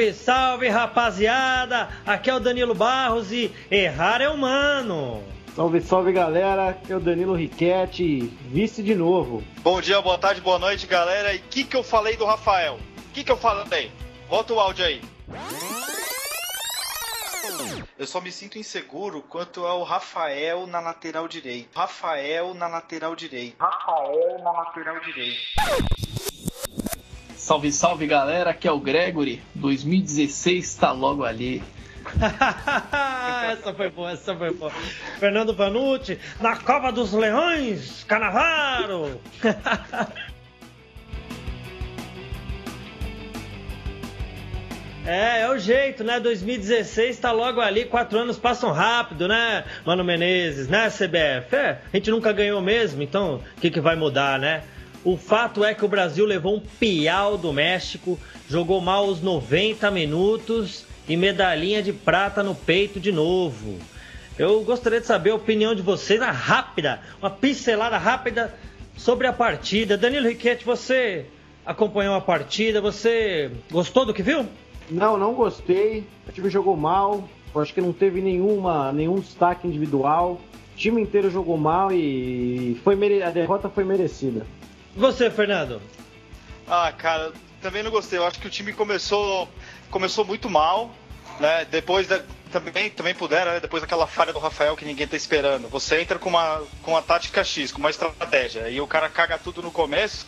Salve, salve, rapaziada! Aqui é o Danilo Barros e errar é humano. Salve, salve galera, aqui é o Danilo Riquetti, vice de novo. Bom dia, boa tarde, boa noite galera. E o que, que eu falei do Rafael? O que, que eu falei? Volta o áudio aí. Eu só me sinto inseguro quanto ao Rafael na lateral direito. Rafael na lateral direito. Rafael na lateral direito. Salve, salve galera, aqui é o Gregory. 2016 tá logo ali. essa foi boa, essa foi boa. Fernando Vanucci, na Cova dos Leões, Canavaro. É, é o jeito, né? 2016 tá logo ali, quatro anos passam rápido, né, Mano Menezes, né, CBF? É, a gente nunca ganhou mesmo, então o que, que vai mudar, né? O fato é que o Brasil levou um piau do México, jogou mal os 90 minutos e medalhinha de prata no peito de novo. Eu gostaria de saber a opinião de vocês, rápida, uma pincelada rápida sobre a partida. Danilo Riquetti, você acompanhou a partida, você gostou do que viu? Não, não gostei. O time jogou mal. Eu acho que não teve nenhuma, nenhum destaque individual. O time inteiro jogou mal e foi mere... a derrota foi merecida. Você, Fernando? Ah, cara, também não gostei. Eu acho que o time começou, começou muito mal, né? Depois da, também, também puderam, né? depois daquela falha do Rafael que ninguém tá esperando. Você entra com uma, com uma tática X, com uma estratégia, e o cara caga tudo no começo.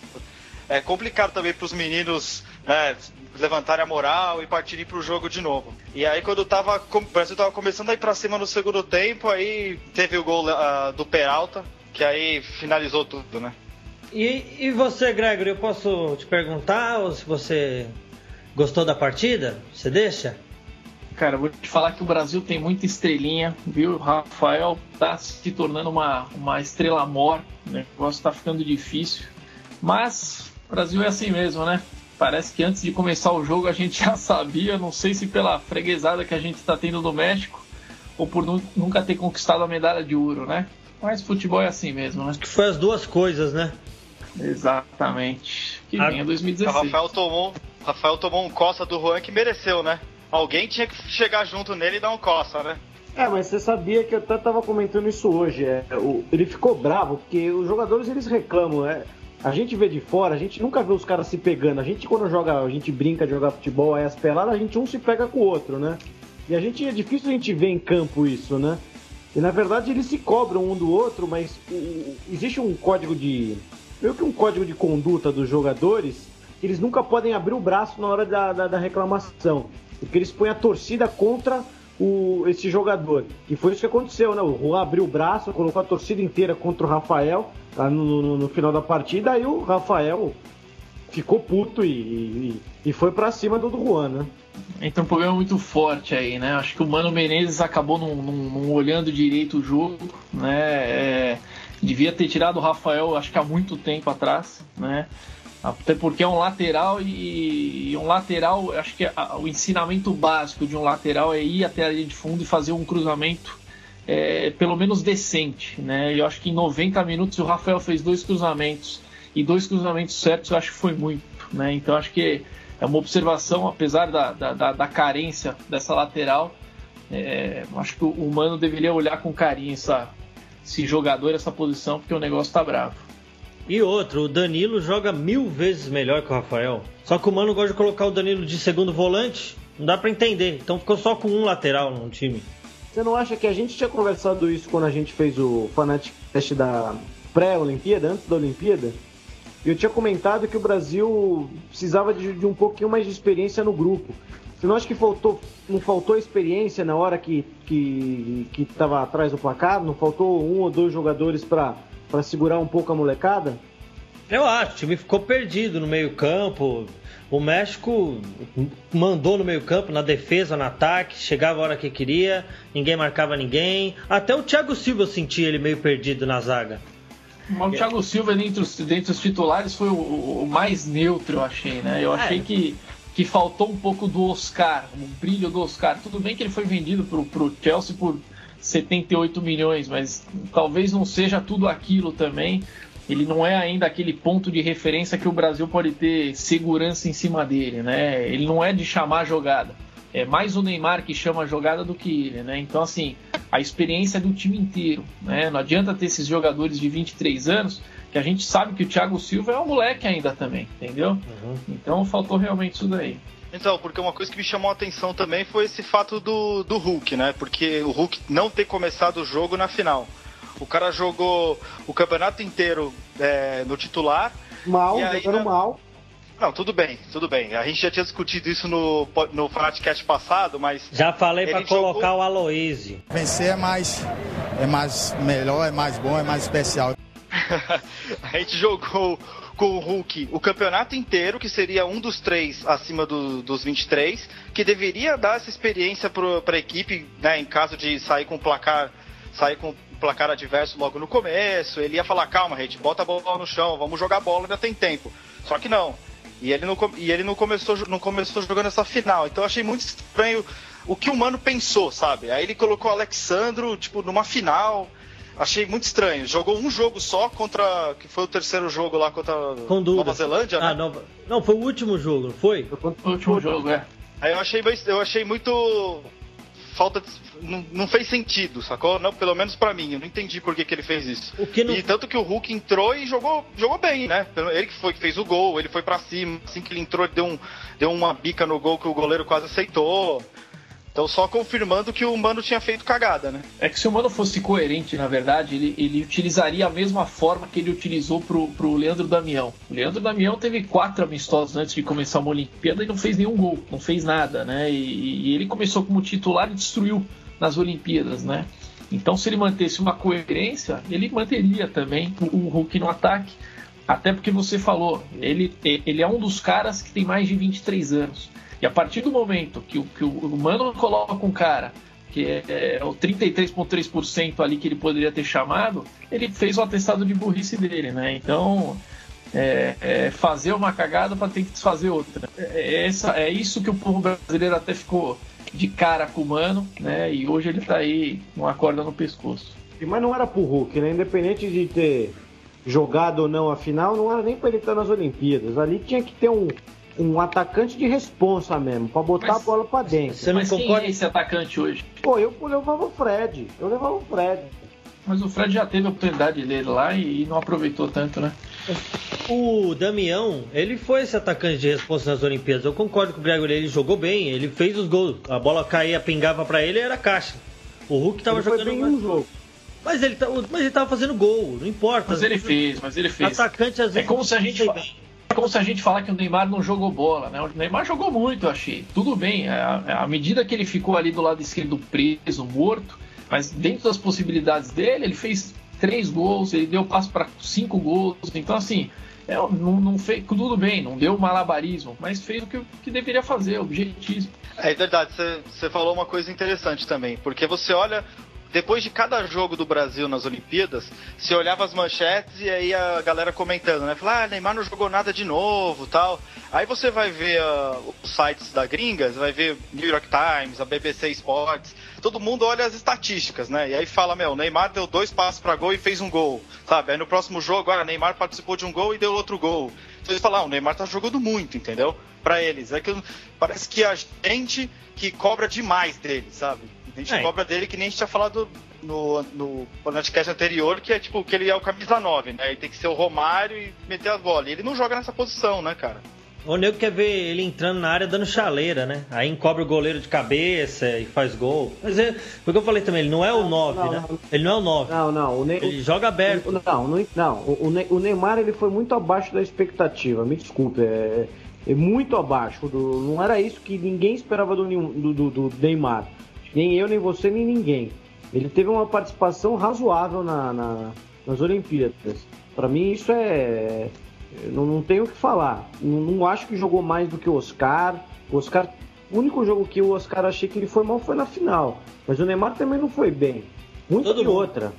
É complicado também para os meninos né, levantarem a moral e partirem pro jogo de novo. E aí quando tava, o Brasil tava começando a ir pra cima no segundo tempo, aí teve o gol uh, do Peralta, que aí finalizou tudo, né? E, e você, Gregory, eu posso te perguntar ou se você gostou da partida? Você deixa? Cara, vou te falar que o Brasil tem muita estrelinha, viu? O Rafael tá se tornando uma, uma estrela mor, né? o negócio tá ficando difícil. Mas o Brasil é assim mesmo, né? Parece que antes de começar o jogo a gente já sabia, não sei se pela freguesada que a gente está tendo no México ou por nunca ter conquistado a medalha de ouro, né? Mas futebol é assim mesmo, né? Que foi as duas coisas, né? Exatamente. Que a... vinha 2016. O Rafael tomou, Rafael tomou um coça do Juan que mereceu, né? Alguém tinha que chegar junto nele e dar um coça, né? É, mas você sabia que eu até tava comentando isso hoje. É, o, ele ficou bravo porque os jogadores eles reclamam. É, a gente vê de fora, a gente nunca vê os caras se pegando. A gente quando joga, a gente brinca de jogar futebol, aí as peladas, a gente um se pega com o outro, né? E a gente é difícil a gente ver em campo isso, né? E na verdade eles se cobram um do outro, mas existe um código de meio que um código de conduta dos jogadores, eles nunca podem abrir o braço na hora da, da, da reclamação, porque eles põem a torcida contra o, esse jogador. E foi isso que aconteceu, né? O Juan abriu o braço, colocou a torcida inteira contra o Rafael tá? no, no, no, final da partida, aí o Rafael ficou puto e, e, e foi para cima do, do Juan, né? Entra um problema muito forte aí, né? Acho que o Mano Menezes acabou não olhando direito o jogo, né? É Devia ter tirado o Rafael, acho que há muito tempo atrás, né? Até porque é um lateral e um lateral, acho que o ensinamento básico de um lateral é ir até a linha de fundo e fazer um cruzamento é, pelo menos decente, né? Eu acho que em 90 minutos o Rafael fez dois cruzamentos e dois cruzamentos certos, eu acho que foi muito, né? Então acho que é uma observação, apesar da, da, da carência dessa lateral, é, acho que o Mano deveria olhar com carinho essa, esse jogador, essa posição, porque o negócio tá bravo. E outro, o Danilo joga mil vezes melhor que o Rafael. Só que o Mano gosta de colocar o Danilo de segundo volante, não dá para entender. Então ficou só com um lateral no time. Você não acha que a gente tinha conversado isso quando a gente fez o Fanatic Test da pré-Olimpíada, antes da Olimpíada? Eu tinha comentado que o Brasil precisava de, de um pouquinho mais de experiência no grupo. Você não acha que faltou, não faltou experiência na hora que que que estava atrás do placar? Não faltou um ou dois jogadores para segurar um pouco a molecada? Eu acho, o time ficou perdido no meio-campo. O México mandou no meio-campo, na defesa, no ataque, chegava a hora que queria, ninguém marcava ninguém. Até o Thiago Silva eu senti ele meio perdido na zaga. o Thiago Silva, dentre os, dentre os titulares, foi o, o, mais neutro, eu achei, né? Eu achei é. que que faltou um pouco do Oscar, o brilho do Oscar. Tudo bem que ele foi vendido para o Chelsea por 78 milhões, mas talvez não seja tudo aquilo também. ele não é ainda aquele ponto de referência que o Brasil pode ter segurança em cima dele, né? Ele não é de chamar a jogada. É mais o Neymar que chama a jogada do que ele, né? Então, assim, a experiência do time inteiro, né? Não adianta ter esses jogadores de 23 anos, que a gente sabe que o Thiago Silva é um moleque ainda também, entendeu? Uhum. Então, faltou realmente isso daí. Então, porque uma coisa que me chamou a atenção também foi esse fato do, do Hulk, né? Porque o Hulk não ter começado o jogo na final. O cara jogou o campeonato inteiro é, no titular. Mal, jogando na... mal. Não, tudo bem, tudo bem. A gente já tinha discutido isso no, no Fanatcast passado, mas. Já falei para colocar jogou... o Aloysio. Vencer é mais, é mais melhor, é mais bom, é mais especial. a gente jogou com o Hulk o campeonato inteiro, que seria um dos três acima do, dos 23, que deveria dar essa experiência para a equipe, né, em caso de sair com placar, sair com placar adverso logo no começo. Ele ia falar: calma, gente, bota a bola no chão, vamos jogar bola, ainda tem tempo. Só que não. E ele não, e ele não, começou, não começou jogando essa final. Então eu achei muito estranho o que o Mano pensou, sabe? Aí ele colocou o Alexandro, tipo, numa final. Achei muito estranho. Jogou um jogo só contra. que foi o terceiro jogo lá contra Nova Zelândia, né? Ah, Nova... Não, foi o último jogo, não foi? Foi o último jogo, é. Aí eu achei, eu achei muito. Falta de... não, não, fez sentido, sacou? Não, pelo menos para mim, eu não entendi por que, que ele fez isso. Não... E tanto que o Hulk entrou e jogou, jogou bem, né? Ele que foi que fez o gol, ele foi para cima, assim que ele entrou, ele deu, um, deu uma bica no gol que o goleiro quase aceitou. Então só confirmando que o Mano tinha feito cagada, né? É que se o Mano fosse coerente, na verdade, ele, ele utilizaria a mesma forma que ele utilizou pro, pro Leandro Damião. O Leandro Damião teve quatro amistosos antes de começar uma Olimpíada e não fez nenhum gol, não fez nada, né? E, e ele começou como titular e destruiu nas Olimpíadas, né? Então se ele mantesse uma coerência, ele manteria também o, o Hulk no ataque. Até porque você falou, ele, ele é um dos caras que tem mais de 23 anos. E a partir do momento que o, que o Mano coloca um cara que é, é o 33,3% ali que ele poderia ter chamado, ele fez o atestado de burrice dele, né? Então, é, é fazer uma cagada para ter que desfazer outra. É, é, essa, é isso que o povo brasileiro até ficou de cara com o Mano, né? E hoje ele tá aí com a corda no pescoço. Mas não era pro Hulk, né? Independente de ter jogado ou não a final, não era nem para ele estar nas Olimpíadas. Ali tinha que ter um, um atacante de responsa mesmo, para botar mas, a bola para dentro. Você não concorda quem é esse atacante hoje? Pô, eu, eu levava o Fred. Eu levava o Fred. Mas o Fred já teve a oportunidade dele lá e, não aproveitou tanto, né? O Damião, ele foi esse atacante de responsa nas Olimpíadas. Eu concordo com o Gregory, ele jogou bem, ele fez os gols. A bola caía, pingava para ele, era caixa. O Hulk tava ele jogando bem um jogo. Mas ele, tá, mas ele tava fazendo gol, não importa. Mas ele fez, mas ele fez. Atacante às vezes. É como se a gente. É como se a gente falar que o Neymar não jogou bola, né? O Neymar jogou muito, eu achei. Tudo bem, à medida que ele ficou ali do lado esquerdo preso, morto, mas dentro das possibilidades dele, ele fez três gols, ele deu passo para cinco gols. Então, assim, é, não, não, fez tudo bem, não deu malabarismo, mas fez o que, que deveria fazer, objetivo. É verdade, você falou uma coisa interessante também, porque você olha depois de cada jogo do Brasil nas Olimpíadas, se olhava as manchetes e aí a galera comentando, né? Falar, ah, Neymar não jogou nada de novo tal. Aí você vai ver uh, os sites da gringas, vai ver New York Times, a BBC Sports, todo mundo olha as estatísticas, né? E aí fala, meu, Neymar deu dois passos para gol e fez um gol, sabe? Aí no próximo jogo, ah, Neymar participou de um gol e deu outro gol. Então eles falam, ah, o Neymar tá jogando muito, entendeu? Para eles. É que parece que a gente que cobra demais dele, sabe? A gente é. cobra dele que nem a gente tinha falado no, no podcast anterior, que é tipo, que ele é o camisa 9, né? Ele tem que ser o Romário e meter as bolas. E ele não joga nessa posição, né, cara? O nego quer ver ele entrando na área dando chaleira, né? Aí encobre o goleiro de cabeça e faz gol. Mas é, porque eu falei também, ele não é o 9, não, né? Não. Ele não é o 9. Não, não. O ne... Ele joga aberto. Não, não, não. O, o Neymar ele foi muito abaixo da expectativa, me desculpe. É, é muito abaixo. Do, não era isso que ninguém esperava do, do, do, do Neymar. Nem eu, nem você, nem ninguém. Ele teve uma participação razoável na, na nas Olimpíadas. Para mim, isso é. Não, não tenho o que falar. Não, não, acho que jogou mais do que o Oscar. O Oscar. O único jogo que o Oscar achei que ele foi mal foi na final. Mas o Neymar também não foi bem. Muito Todo outra.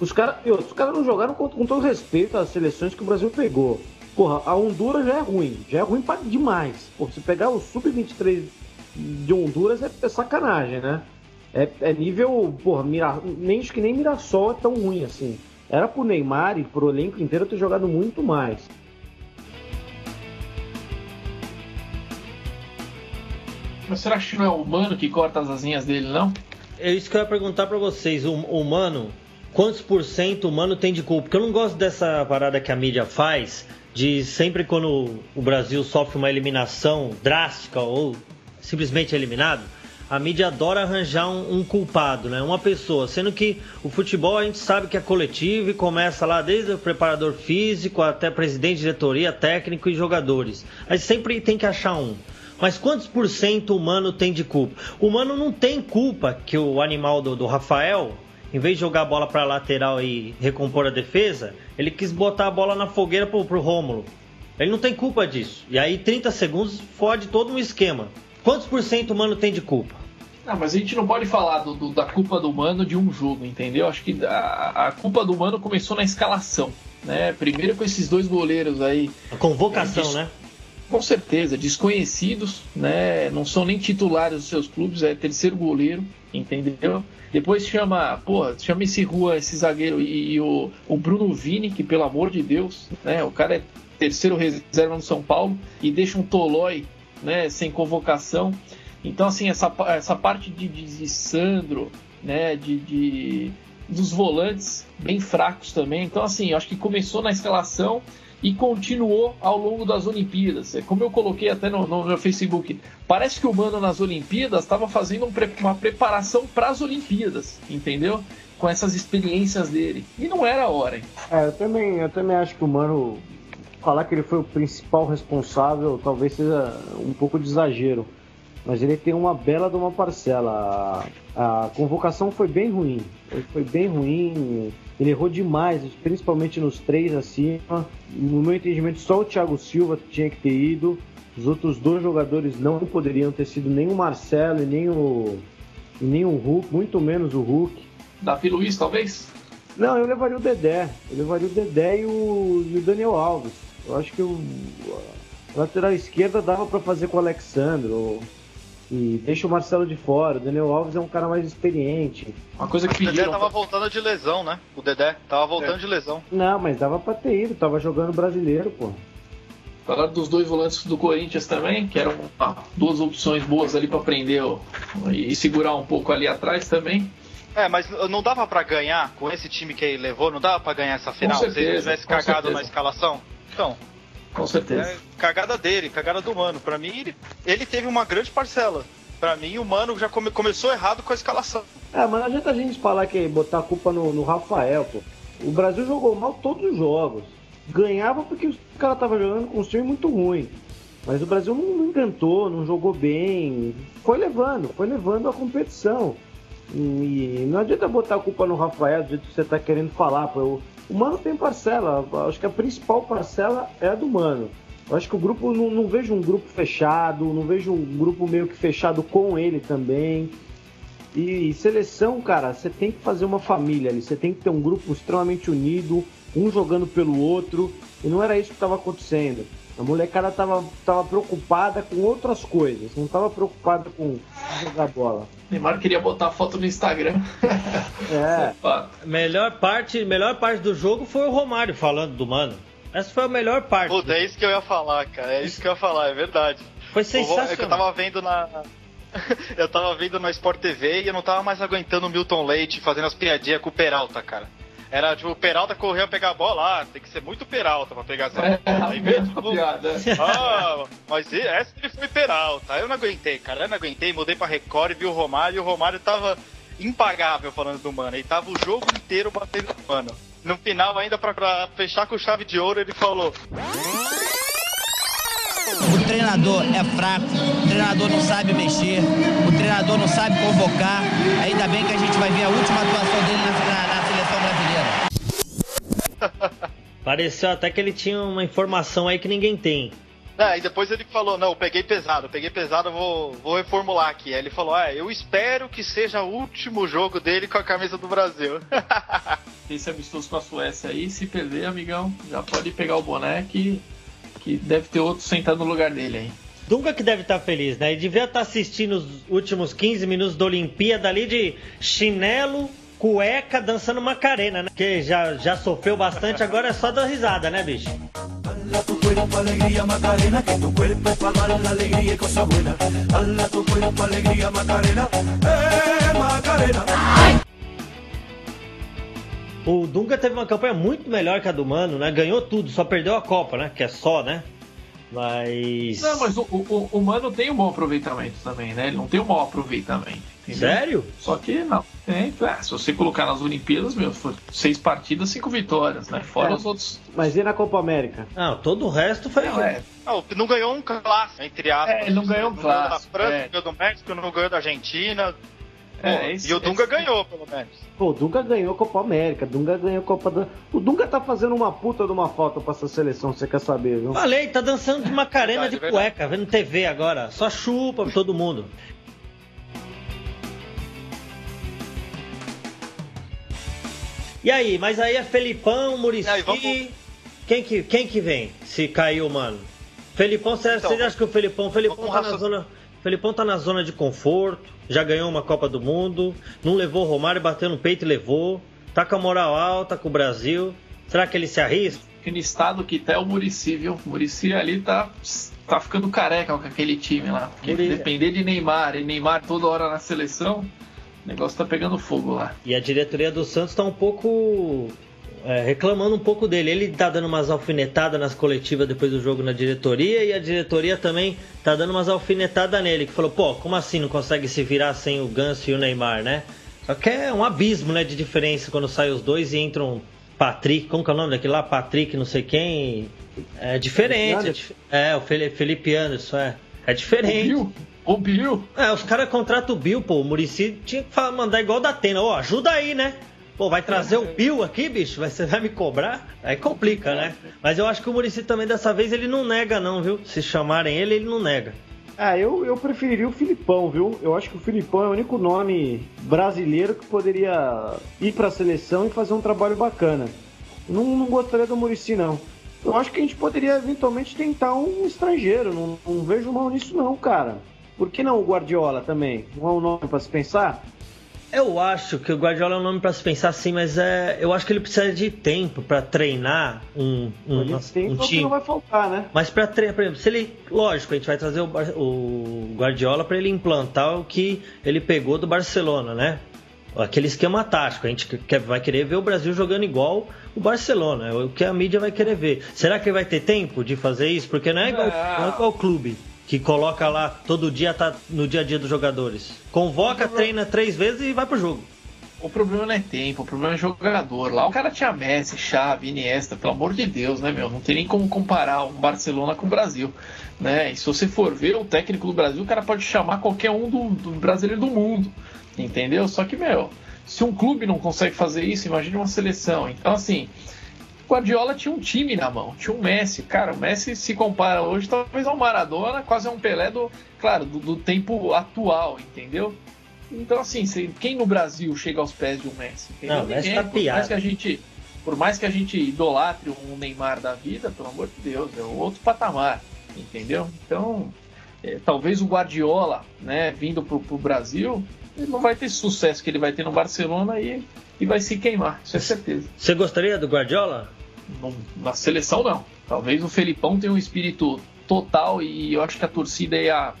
Os caras os cara não jogaram com, com todo respeito às seleções que o Brasil pegou. Porra, a Honduras já é ruim. Já é ruim pra, demais. Porra, se pegar o Sub-23 de Honduras é, é sacanagem, né? É, é nível, porra, Mira, nem acho que nem Mirassol é tão ruim assim. Era pro Neymar e pro elenco inteiro ter jogado muito mais. Mas será que não é o humano que corta as asinhas dele, não? É isso que eu ia perguntar para vocês. O humano, quantos por cento humano tem de culpa? Porque eu não gosto dessa parada que a mídia faz de sempre quando o Brasil sofre uma eliminação drástica ou simplesmente eliminado, a mídia adora arranjar um, um, culpado, né? Uma pessoa, sendo que o futebol a gente sabe que é coletivo e começa lá desde o preparador físico até presidente, diretoria, técnico e jogadores. Mas sempre tem que achar um. Mas quantos por cento o humano tem de culpa? O humano não tem culpa que o animal do, do Rafael, em vez de jogar a bola para lateral e recompor a defesa, ele quis botar a bola na fogueira pro, pro Rômulo. Ele não tem culpa disso. E aí 30 segundos fode todo um esquema. Quantos por cento o Mano tem de culpa? Não, mas a gente não pode falar do, do, da culpa do Mano de um jogo, entendeu? Acho que a, a, culpa do Mano começou na escalação, né? Primeiro com esses dois goleiros aí. A convocação, é, né? Com certeza, desconhecidos, né? Não são nem titulares dos seus clubes, é terceiro goleiro, entendeu? Depois chama, pô, chama esse Rua, esse zagueiro e, e, o, o Bruno Vini, que pelo amor de Deus, né? O cara é terceiro reserva no São Paulo e deixa um Tolói, né? Sem convocação. Então, assim, essa, essa parte de, de Sandro, né? De, de, dos volantes bem fracos também. Então, assim, acho que começou na escalação e continuou ao longo das Olimpíadas. É como eu coloquei até no, no meu Facebook, parece que o Mano nas Olimpíadas estava fazendo um uma preparação para as Olimpíadas, entendeu? Com essas experiências dele. E não era a hora. É, eu também, eu também acho que o Mano falar que ele foi o principal responsável talvez seja um pouco de exagero. Mas ele tem uma bela de uma parcela. A, a convocação foi bem ruim. Foi bem ruim ele errou demais, principalmente nos três acima. No meu entendimento, só o Thiago Silva tinha que ter ido. Os outros dois jogadores não poderiam ter sido nem o Marcelo e nem o, e nem o Hulk, muito menos o Hulk. Davi Luiz, talvez? Não, eu levaria o Dedé. Eu levaria o Dedé e o, e o Daniel Alves. Eu acho que o lateral esquerda dava para fazer com o Alexandre. E deixa o Marcelo de fora. O Daniel Alves é um cara mais experiente. Uma coisa que pediram... O Dedé tava voltando de lesão, né? O Dedé tava voltando é. de lesão. Não, mas dava pra ter ido. Tava jogando brasileiro, pô. Falaram dos dois volantes do Corinthians também, que eram ah, duas opções boas ali para prender e segurar um pouco ali atrás também. É, mas não dava para ganhar com esse time que ele levou, não dava para ganhar essa final certeza, se ele tivesse cagado certeza. na escalação? Então, com certeza. É, cagada dele, cagada do Mano. Para mim, ele, ele teve uma grande parcela. Para mim, o Mano já come, começou errado com a escalação. É, mas não adianta a gente falar que botar a culpa no, no Rafael, pô. O Brasil jogou mal todos os jogos. Ganhava porque o cara tava jogando com um time muito ruim. Mas o Brasil não, não encantou, não jogou bem. Foi levando, foi levando a competição. E não adianta botar a culpa no Rafael do jeito que você tá querendo falar, pô. O Mano tem parcela, acho que a principal parcela é a do Mano. Eu acho que o grupo, não, não, vejo um grupo fechado, não vejo um grupo meio que fechado com ele também. E seleção, cara, você tem que fazer uma família ali, você tem que ter um grupo extremamente unido, um jogando pelo outro, e não era isso que estava acontecendo. A molecada tava, tava preocupada com outras coisas, não tava preocupada com jogar bola. Neymar queria botar foto no Instagram. É. melhor parte, melhor parte do jogo foi o Romário falando do mano. Essa foi a melhor parte. Puta, é isso que eu ia falar, cara. É isso que eu ia falar, é verdade. Foi sensacional. É que eu tava vendo na. eu tava vendo na Sport TV e eu não tava mais aguentando o Milton Leite fazendo as piadinhas com o Peralta, cara. Era tipo, o Peralta correu pegar a bola, ah, tem que ser muito Peralta pra pegar essa é, bola. Aí veio, tipo, ah, mas essa ele foi Peralta. Aí eu não aguentei, cara, eu não aguentei, mudei pra Record e vi o Romário e o Romário tava impagável falando do Mano. Ele tava o jogo inteiro batendo no Mano. No final, ainda pra, pra fechar com chave de ouro, ele falou. O treinador é fraco, o treinador não sabe mexer, o treinador não sabe convocar. Ainda bem que a gente vai ver a última atuação dele na, brasileira. Pareceu até que ele tinha uma informação aí que ninguém tem. É, e depois ele falou, não, eu peguei pesado, eu peguei pesado, vou, vou reformular aqui. Aí ele falou, ah, eu espero que seja o último jogo dele com a camisa do Brasil. Esse amistoso com a Suécia aí, se perder, amigão, já pode pegar o boneco que, que deve ter outro sentado no lugar dele aí. Dunga que deve estar feliz, né? Ele devia estar assistindo os últimos 15 minutos da Olimpíada ali de chinelo, cueca dançando Macarena, né? Que já, já sofreu bastante, agora é só dar risada, né, bicho? Hala tu cuerpo alegría Macarena, que tu cuerpo es para dar la alegría y cosa buena. Hala tu cuerpo alegría Macarena, eh Macarena. O Dunga teve uma campanha muito melhor que a do Mano, né? Ganhou tudo, só perdeu a Copa, né? Que é só, né? Mas. Não, mas o, o, o Mano tem um bom aproveitamento também, né? Ele não tem um mau aproveitamento. Entendeu? Sério? Só que não. Tem, é, se você colocar nas Olimpíadas, meu, seis partidas, cinco vitórias, né? Fora é, os outros. Mas e na Copa América? Não, todo o resto foi. Não, é. não, não ganhou um clássico, entre aspas. É, ele não ganhou um clássico. Não ganhou da França, é. ganhou do México, não ganhou da Argentina. É, esse, e o Dunga esse... ganhou, pelo menos. Pô, o Dunga ganhou a Copa América, o Dunga ganhou a Copa da. O Dunga tá fazendo uma puta de uma falta pra essa seleção, você quer saber, viu? Falei, tá dançando de Macarena de cueca, vendo TV agora. Só chupa pra todo mundo. E aí, mas aí é Felipão, Murici. Vamos... Quem, que, quem que vem se caiu, mano? Felipão, você, então, você acha que o Felipão. Felipão tá na zona. Felipão tá na zona de conforto, já ganhou uma Copa do Mundo, não levou o Romário, bateu no peito e levou. Tá com a moral alta com o Brasil. Será que ele se arrisca? No estado que tá é o Murici, viu? O Murici ali tá, tá ficando careca com aquele time lá. Porque Muri... depender de Neymar, e Neymar toda hora na seleção, o negócio tá pegando fogo lá. E a diretoria do Santos tá um pouco é, reclamando um pouco dele. Ele tá dando umas alfinetadas nas coletivas depois do jogo na diretoria e a diretoria também tá dando umas alfinetadas nele. Que falou, pô, como assim não consegue se virar sem o Ganso e o Neymar, né? Só que é um abismo, né, de diferença quando saem os dois e entram Patrick, como que é o nome daquele lá? Patrick, não sei quem. É diferente. É, o Felipe Anderson, é. É diferente. O Bill? O Bill? É, os caras contratam o Bill, pô. O Murici tinha que mandar igual da Atena. Ô, ajuda aí, né? Pô, vai trazer o Bill aqui, bicho? Você vai me cobrar? Aí complica, né? Mas eu acho que o Murici também dessa vez ele não nega, não, viu? Se chamarem ele, ele não nega. Ah, eu, eu preferiria o Filipão, viu? Eu acho que o Filipão é o único nome brasileiro que poderia ir para a seleção e fazer um trabalho bacana. Não, não gostaria do Murici, não. Eu acho que a gente poderia eventualmente tentar um estrangeiro. Não, não vejo mal nisso, não, cara. Por que não o Guardiola também? Não é um nome para se pensar? Eu acho que o Guardiola é um nome para se pensar assim, mas é, eu acho que ele precisa de tempo para treinar um, um, um, um time. não vai faltar, né? Mas para treinar, por exemplo, se ele, lógico, a gente vai trazer o, o Guardiola para ele implantar o que ele pegou do Barcelona, né? Aquele esquema tático. A gente quer, vai querer ver o Brasil jogando igual o Barcelona, é o que a mídia vai querer ver. Será que ele vai ter tempo de fazer isso? Porque não é igual, não é igual o clube que coloca lá todo dia, tá no dia a dia dos jogadores. Convoca, treina três vezes e vai pro jogo. O problema não é tempo, o problema é jogador. Lá o cara tinha Messi, Xavi, Iniesta, pelo amor de Deus, né, meu? Não tem nem como comparar um Barcelona com o Brasil, né? E se você for ver o técnico do Brasil, o cara pode chamar qualquer um do, do brasileiro do mundo, entendeu? Só que, meu, se um clube não consegue fazer isso, imagine uma seleção. Então, assim, Guardiola tinha um time na mão, tinha um Messi. Cara, o Messi se compara hoje talvez ao Maradona, quase a um Pelé do, claro, do, do tempo atual, entendeu? Então, assim, quem no Brasil chega aos pés de um Messi? Entendeu? Não, Messi tá por mais que a gente Por mais que a gente idolatre um Neymar da vida, pelo amor de Deus, é outro patamar, entendeu? Então, é, talvez o Guardiola, né, vindo pro, pro Brasil, ele não vai ter sucesso que ele vai ter no Barcelona e, e vai se queimar, isso é certeza. Você gostaria do Guardiola? na seleção não. Talvez o Felipão tenha um espírito total e eu acho que a torcida ia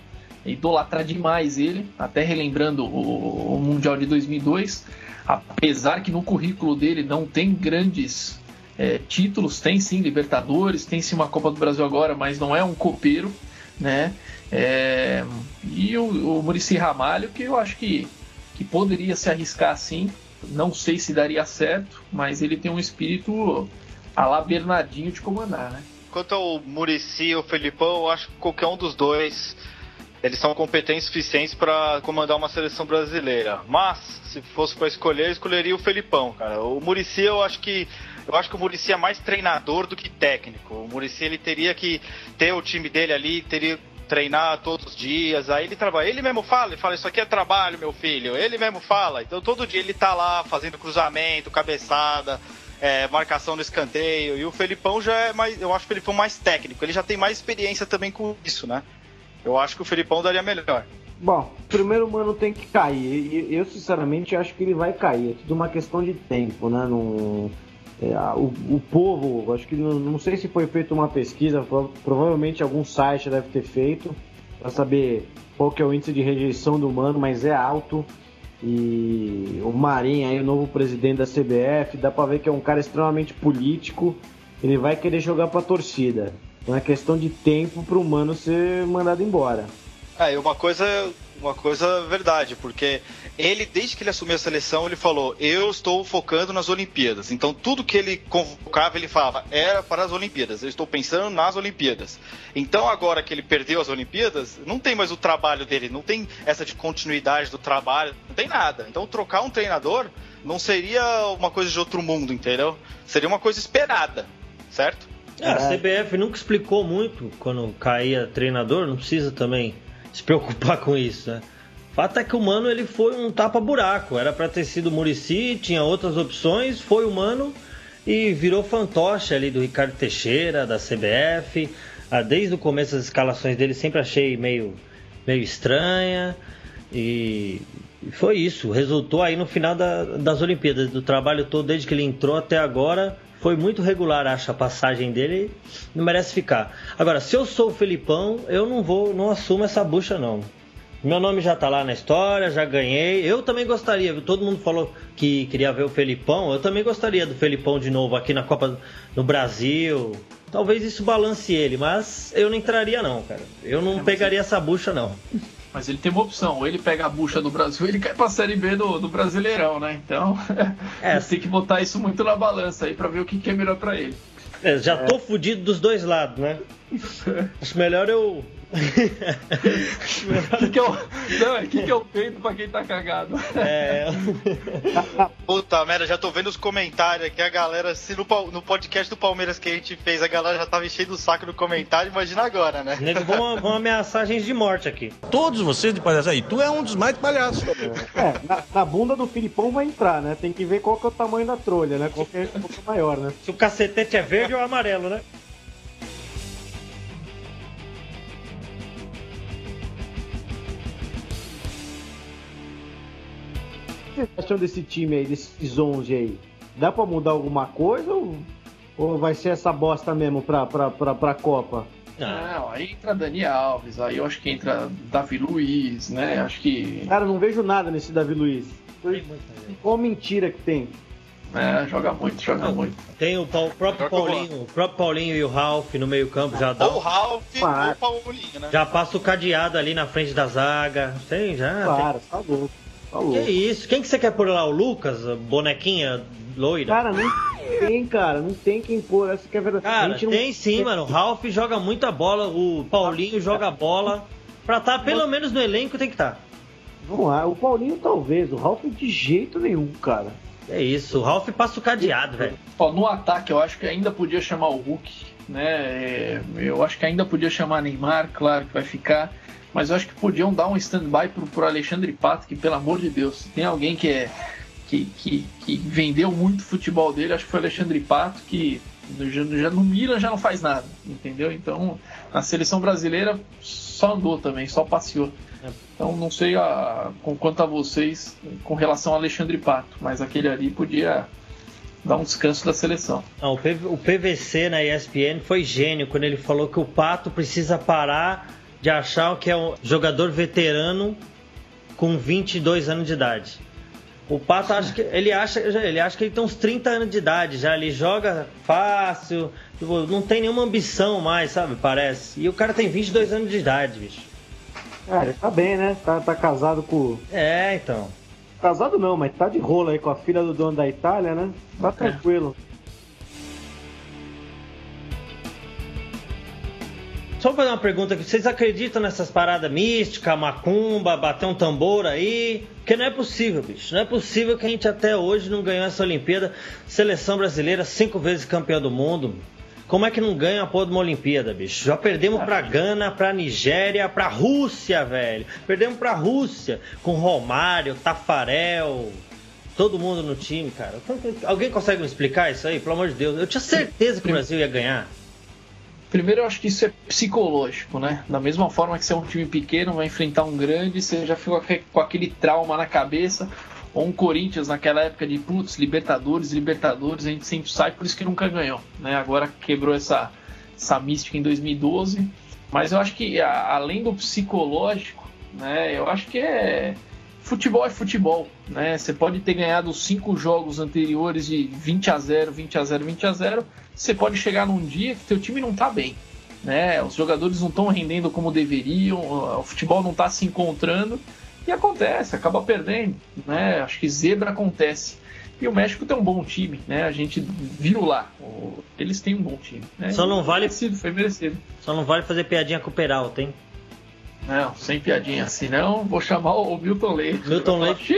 idolatrar demais ele, até relembrando o, o Mundial de 2002, apesar que no currículo dele não tem grandes é, títulos, tem sim Libertadores, tem sim uma Copa do Brasil agora, mas não é um copeiro, né? É, e o, o Murici Ramalho, que eu acho que, que poderia se arriscar sim, não sei se daria certo, mas ele tem um espírito a lá Bernardinho de comandar, né? Quanto ao Murici e o Felipão, eu acho que qualquer um dos dois eles são competentes suficientes para comandar uma seleção brasileira. Mas, se fosse para escolher, eu escolheria o Felipão, cara. O Murici, eu acho que eu acho que o Murici é mais treinador do que técnico. O Murici ele teria que ter o time dele ali, teria treinar todos os dias. Aí ele trabalha, ele mesmo fala, ele fala isso aqui é trabalho, meu filho. Ele mesmo fala. Então todo dia ele tá lá fazendo cruzamento, cabeçada, é, marcação no escanteio. E o Felipão já é mais. Eu acho o Felipão mais técnico. Ele já tem mais experiência também com isso, né? Eu acho que o Felipão daria melhor. Bom, primeiro o Mano tem que cair. Eu, sinceramente, acho que ele vai cair. É tudo uma questão de tempo, né? Não... É, o, o, povo, acho que não, não, sei se foi feita uma pesquisa, provavelmente algum site deve ter feito para saber qual que é o índice de rejeição do Mano, mas é alto. E o Marinho, aí, o novo presidente da CBF, dá para ver que é um cara extremamente político. Ele vai querer jogar para a torcida. Então é questão de tempo para o Mano ser mandado embora. É, e uma coisa, uma coisa verdade, porque ele, desde que ele assumiu a seleção, ele falou: Eu estou focando nas Olimpíadas. Então, tudo que ele convocava, ele falava: Era para as Olimpíadas. Eu estou pensando nas Olimpíadas. Então, agora que ele perdeu as Olimpíadas, não tem mais o trabalho dele, não tem essa de continuidade do trabalho, não tem nada. Então, trocar um treinador não seria uma coisa de outro mundo, entendeu? Seria uma coisa esperada, certo? É, a CBF nunca explicou muito quando caía treinador, não precisa também se preocupar com isso, né? Fato é que o Mano ele foi um tapa-buraco. Era para ter sido Murici, tinha outras opções, foi o Mano e virou fantoche ali do Ricardo Teixeira, da CBF. Ah, desde o começo as escalações dele sempre achei meio, meio estranha. E foi isso. Resultou aí no final da, das Olimpíadas, do trabalho todo desde que ele entrou até agora foi muito regular, acho, a passagem dele. Não merece ficar. Agora, se eu sou o Felipão, eu não vou, não assumo essa bucha, não. Meu nome já tá lá na história, já ganhei. Eu também gostaria, todo mundo falou que queria ver o Felipão. Eu também gostaria do Felipão de novo aqui na Copa no Brasil. Talvez isso balance ele, mas eu não entraria não, cara. Eu não é, pegaria essa bucha não. Mas ele tem uma opção, ou ele pega a bucha do Brasil, ou ele cai pra Série B do, do Brasileirão, né? Então, é. tem que botar isso muito na balança aí pra ver o que, que é melhor pra ele. É, já tô fudido dos dois lados, né? Acho melhor eu o que, que, eu, não, que, que eu peito pra quem tá cagado? É. Puta merda, já tô vendo os comentários aqui, a galera, se no, no podcast do Palmeiras que a gente fez, a galera já tava enchendo o saco no comentário, imagina agora, né? Nego, vão, vão ameaçar gente de morte aqui. Todos vocês de palhaço aí, tu é um dos mais palhaços. É, na, na, bunda do Filipão vai entrar, né? Tem que ver qual que é o tamanho da trolha, né? Qual que é, qual que é maior, né? Se o cacetete é verde ou amarelo, né? Vocês acham desse time aí, desses 11 aí? Dá pra mudar alguma coisa ou, ou vai ser essa bosta mesmo pra, pra, pra, pra Copa? Não, aí entra Dani Alves, aí eu acho que entra Davi Luiz, né? Acho que. Cara, não vejo nada nesse Davi Luiz. Qual mentira que tem? É, joga muito, joga muito. Tem o, Paul, próprio Paulinho, o próprio Paulinho e o Ralph no meio-campo já dá. O Ralph e o Paulinho, né? Já passa o cadeado ali na frente da zaga. Tem, já. Claro, tem... tá louco. Falou. Que isso? Quem que você quer pôr lá? O Lucas? Bonequinha loira? Cara, não tem, cara. Não tem quem pôr. Essa que é verdade. Cara, não... tem sim, mano. O Ralph joga muita bola. O Paulinho joga bola. Pra estar tá, pelo menos no elenco tem que estar. Tá. Vamos lá. O Paulinho talvez. O Ralph de jeito nenhum, cara. É isso. O Ralph passa o cadeado, velho. No ataque eu acho que ainda podia chamar o Hulk. Né? É, eu acho que ainda podia chamar Neymar, claro que vai ficar mas eu acho que podiam dar um stand-by pro, pro Alexandre Pato, que pelo amor de Deus, tem alguém que é que, que, que vendeu muito o futebol dele, acho que foi o Alexandre Pato, que já, já, no Milan já não faz nada, entendeu? Então, na seleção brasileira só andou também, só passeou. Então, não sei a, com quanto a vocês com relação ao Alexandre Pato, mas aquele ali podia dar um descanso da seleção. Não, o, PV, o PVC na ESPN foi gênio quando ele falou que o Pato precisa parar de achar que é um jogador veterano com 22 anos de idade. O Pato acha que ele acha, ele acha que ele tem uns 30 anos de idade já, ele joga fácil, tipo, não tem nenhuma ambição mais, sabe? Parece. E o cara tem 22 anos de idade, bicho. É, ele tá bem, né? Tá, tá casado com. É, então. Casado não, mas tá de rolo aí com a filha do dono da Itália, né? Tá é. tranquilo. Só fazer uma pergunta aqui. Vocês acreditam nessas paradas místicas, macumba, bater um tambor aí? Porque não é possível, bicho. Não é possível que a gente até hoje não ganhou essa Olimpíada. Seleção brasileira, cinco vezes campeã do mundo. Como é que não ganha a porra de uma Olimpíada, bicho? Já perdemos pra Gana, pra Nigéria, pra Rússia, velho. Perdemos pra Rússia. Com Romário, Tafarel, todo mundo no time, cara. Alguém consegue me explicar isso aí? Pelo amor de Deus. Eu tinha certeza que o Brasil ia ganhar. Primeiro, eu acho que isso é psicológico, né? Da mesma forma que você é um time pequeno, vai enfrentar um grande, você já fica com aquele trauma na cabeça. Ou um Corinthians naquela época de putz, Libertadores, Libertadores, a gente sempre sai, por isso que nunca ganhou, né? Agora quebrou essa, essa mística em 2012. Mas eu acho que além do psicológico, né? Eu acho que é futebol é futebol, né? Você pode ter ganhado cinco jogos anteriores de 20 a 0, 20 a 0, 20 a 0 você pode chegar num dia que teu time não está bem. Né? Os jogadores não estão rendendo como deveriam, o futebol não está se encontrando e acontece, acaba perdendo. Né? Acho que zebra acontece. E o México tem um bom time, né? A gente viu lá. Eles têm um bom time. Né? Só não vale. Merecido, foi merecido. Só não vale fazer piadinha com o Peralta, hein? Não, sem piadinha. Senão vou chamar o Milton Leite. Milton Leite.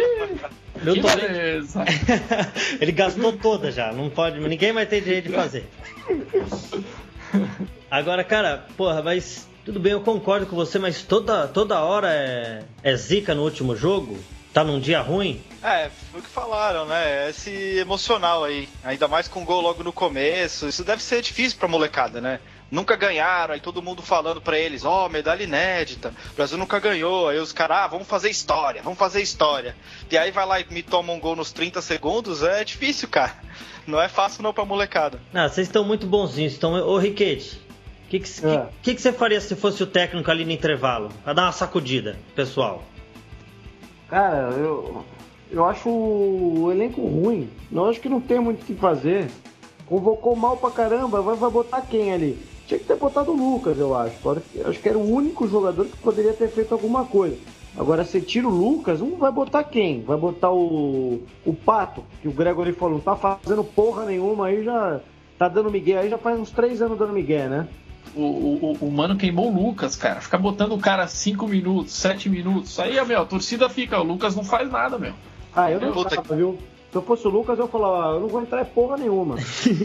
Meu Beleza. Ele gastou toda já, não pode, ninguém vai ter direito de fazer. Agora, cara, porra, mas tudo bem, eu concordo com você, mas toda, toda hora é, é zica no último jogo? Tá num dia ruim? É, foi o que falaram, né? Esse emocional aí. Ainda mais com gol logo no começo. Isso deve ser difícil pra molecada, né? nunca ganharam, aí todo mundo falando para eles, ó, oh, medalha inédita, o Brasil nunca ganhou, aí os caras, ah, vamos fazer história, vamos fazer história. E aí vai lá e me toma um gol nos 30 segundos, é difícil, cara. Não é fácil não pra molecada. Não, vocês estão muito bonzinhos, então, ô Riquete, o que, que, é. que, que, você faria se fosse o técnico ali no intervalo? Pra dar uma sacudida, pessoal. Cara, eu, eu acho o elenco ruim. Eu acho que não tem muito o que fazer. Convocou mal pra caramba, vai, vai botar quem ali? Tinha que ter botado o Lucas, eu acho. Acho que era o único jogador que poderia ter feito alguma coisa. Agora, você tira o Lucas, um vai botar quem? Vai botar o, o Pato, que o Gregory falou, não tá fazendo porra nenhuma, aí já tá dando migué, aí já faz uns três anos dando migué, né? O, o, o Mano queimou o Lucas, cara. Ficar botando o cara 5 minutos, 7 minutos. Aí, meu, a torcida fica, o Lucas não faz nada, meu. Ah, eu não Puta... viu? Se eu fosse o Lucas, eu falava, eu não vou entrar em porra nenhuma.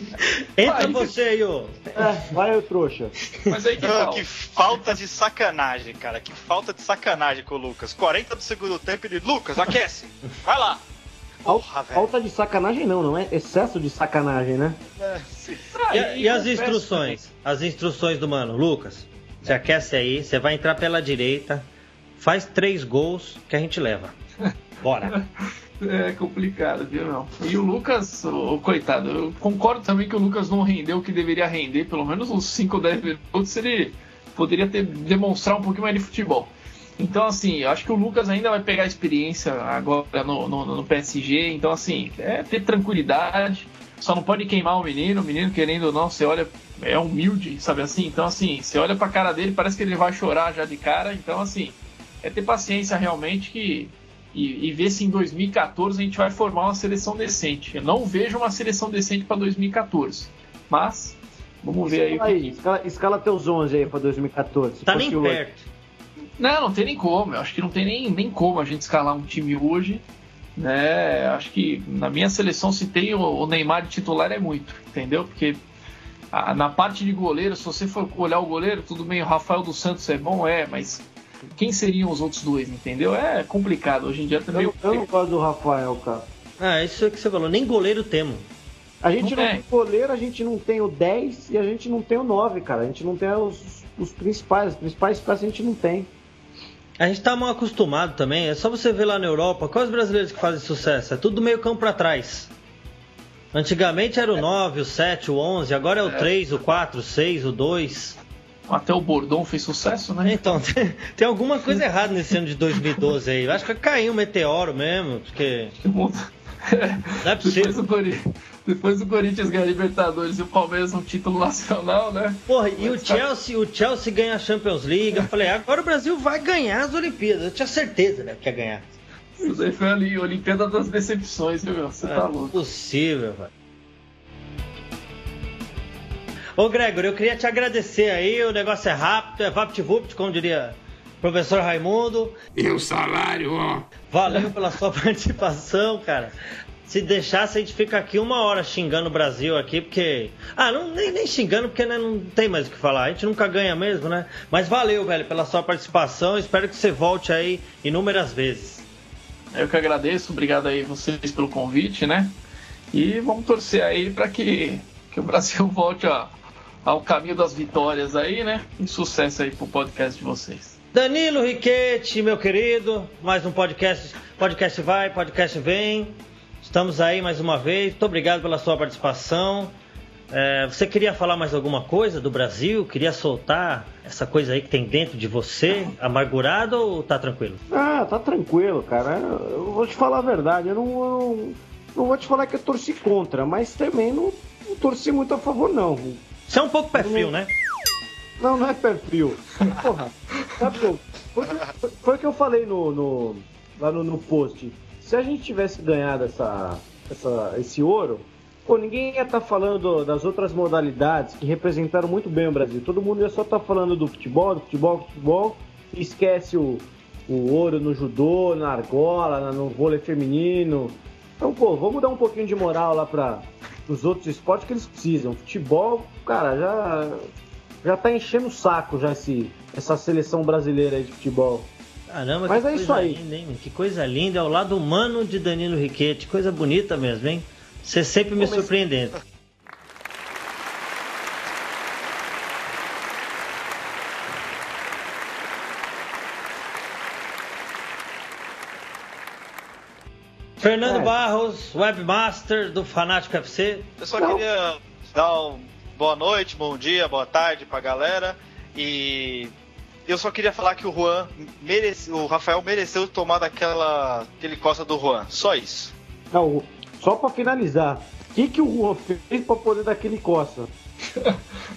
Entra você aí, ô. É, vai, ô trouxa. Mas aí que, ah, que falta de sacanagem, cara. Que falta de sacanagem com o Lucas. 40 do segundo tempo ele, Lucas, aquece. Vai lá. Porra, falta de sacanagem não, não é excesso de sacanagem, né? É, e, e as instruções? As instruções do mano, Lucas, você aquece aí, você vai entrar pela direita, faz três gols que a gente leva. Bora. É complicado, viu, não? E o Lucas, oh, coitado, eu concordo também que o Lucas não rendeu o que deveria render, pelo menos uns 5 ou 10 minutos ele poderia ter demonstrar um pouquinho mais de futebol. Então, assim, eu acho que o Lucas ainda vai pegar experiência agora no, no, no, PSG. Então, assim, é ter tranquilidade. Só não pode queimar o menino. O menino, querendo ou não, você olha, é humilde, sabe assim? Então, assim, você olha pra cara dele, parece que ele vai chorar já de cara. Então, assim, é ter paciência realmente que e, e ver se em 2014 a gente vai formar uma seleção decente. Eu não vejo uma seleção decente para 2014, mas vamos ver aí. aí escala, escala teus 11 aí para 2014. Tá nem perto. Não, não tem nem como. Eu acho que não tem nem, nem como a gente escalar um time hoje. Né? Acho que na minha seleção, se tem o, o Neymar de titular, é muito, entendeu? Porque a, na parte de goleiro, se você for olhar o goleiro, tudo bem, o Rafael dos Santos é bom, é, mas quem seriam os outros dois, entendeu? É complicado. Hoje em dia também. Eu, eu não gosto do Rafael, cara. Ah, isso é que você falou. Nem goleiro temos. A gente não, não tem goleiro, a gente não tem o 10 e a gente não tem o 9, cara. A gente não tem os, os principais. Os principais peças a gente não tem. A gente tá mal acostumado também. É só você ver lá na Europa. Quais brasileiros que fazem sucesso? É tudo meio campo pra trás. Antigamente era o 9, o 7, o 11. Agora é o 3, o 4, o 6, o 2. Até o Bordão fez sucesso, né? Então, tem, tem alguma coisa errada nesse ano de 2012 aí. Acho que caiu um meteoro mesmo, porque. Não é. Depois do, Corinthians, depois do Corinthians ganhar Libertadores e o Palmeiras um título nacional, né? Porra, e o Chelsea, o Chelsea ganha a Champions League. Eu falei, agora o Brasil vai ganhar as Olimpíadas. Eu tinha certeza, né, que ia ganhar. Isso aí foi ali, Olimpíada das Decepções, viu, meu? Você é, tá louco. Possível, velho. Ô Gregor, eu queria te agradecer aí, o negócio é rápido, é vapt-vupt, como diria o professor Raimundo. E o salário, ó. Valeu pela sua participação, cara. Se deixasse, a gente fica aqui uma hora xingando o Brasil aqui, porque. Ah, não, nem, nem xingando, porque né, não tem mais o que falar. A gente nunca ganha mesmo, né? Mas valeu, velho, pela sua participação. Espero que você volte aí inúmeras vezes. Eu que agradeço, obrigado aí vocês pelo convite, né? E vamos torcer aí para que, que o Brasil volte a ao caminho das vitórias aí, né? E sucesso aí pro podcast de vocês. Danilo Riquete, meu querido, mais um podcast. Podcast vai, podcast vem. Estamos aí mais uma vez. Muito obrigado pela sua participação. É, você queria falar mais alguma coisa do Brasil? Queria soltar essa coisa aí que tem dentro de você, amargurado ou tá tranquilo? Ah, tá tranquilo, cara. Eu vou te falar a verdade. Eu não, eu não vou te falar que eu torci contra, mas também não, não torci muito a favor, não. Você é um pouco perfil, né? Não, não é perfil. Porra, sabe que eu, foi, foi o que eu falei no, no lá no, no post. Se a gente tivesse ganhado essa, essa, esse ouro, Pô, ninguém ia estar tá falando das outras modalidades que representaram muito bem o Brasil. Todo mundo ia só estar tá falando do futebol, do futebol, do futebol, e esquece o, o ouro no judô, na argola, no vôlei feminino. Então, pô, vamos dar um pouquinho de moral lá para os outros esportes que eles precisam. Futebol, cara, já já tá enchendo o saco já esse, essa seleção brasileira aí de futebol. Caramba, Mas é isso aí. Linda, hein? Que coisa linda, é o lado humano de Danilo Riquete, coisa bonita mesmo, hein? Você sempre me surpreendendo. Fernando é. Barros, webmaster do Fanático FC. Eu só Não. queria dar um boa noite, bom dia, boa tarde pra galera. E eu só queria falar que o Juan merece, o Rafael mereceu tomar daquela aquele costa do Juan. Só isso. Não, só para finalizar, o que, que o Juan fez para poder dar aquele coça?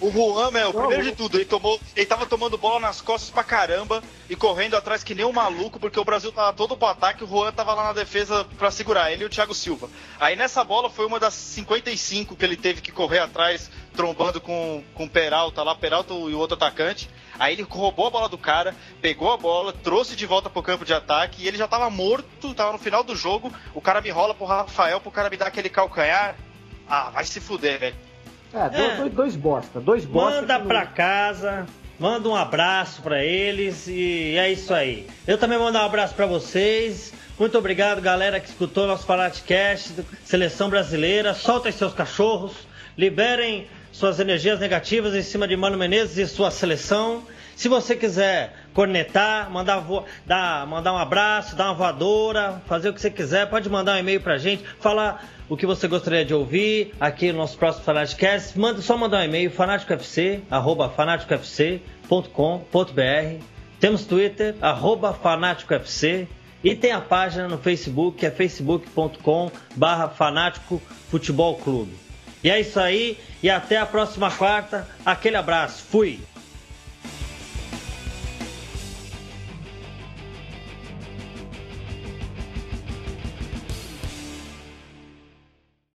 O Juan, meu, primeiro de tudo, ele tomou, ele tava tomando bola nas costas pra caramba e correndo atrás que nem um maluco, porque o Brasil tava todo pro ataque, o Juan tava lá na defesa para segurar ele e o Thiago Silva. Aí nessa bola foi uma das 55 que ele teve que correr atrás, trombando com, com o Peralta lá, Peralta e o outro atacante. Aí ele roubou a bola do cara, pegou a bola, trouxe de volta pro campo de ataque e ele já tava morto, tava no final do jogo. O cara me rola pro Rafael pro cara me dar aquele calcanhar. Ah, vai se fuder, velho. É, dois, é. dois bosta, dois bosta. Manda pra não... casa, manda um abraço para eles e é isso aí. Eu também mando um abraço para vocês. Muito obrigado, galera que escutou nosso Fanatcast, Seleção Brasileira. Soltem seus cachorros, liberem suas energias negativas em cima de Mano Menezes e sua seleção. Se você quiser cornetar, mandar, vo... dar, mandar um abraço, dar uma voadora, fazer o que você quiser, pode mandar um e-mail pra gente, falar o que você gostaria de ouvir aqui no nosso próximo Fanaticast. Manda, só mandar um e-mail, fanáticofc, arroba fanáticofc.com.br. Temos Twitter, arroba fanáticofc. E tem a página no Facebook, que é facebook.com barra fanático futebol clube. E é isso aí, e até a próxima quarta. Aquele abraço, fui!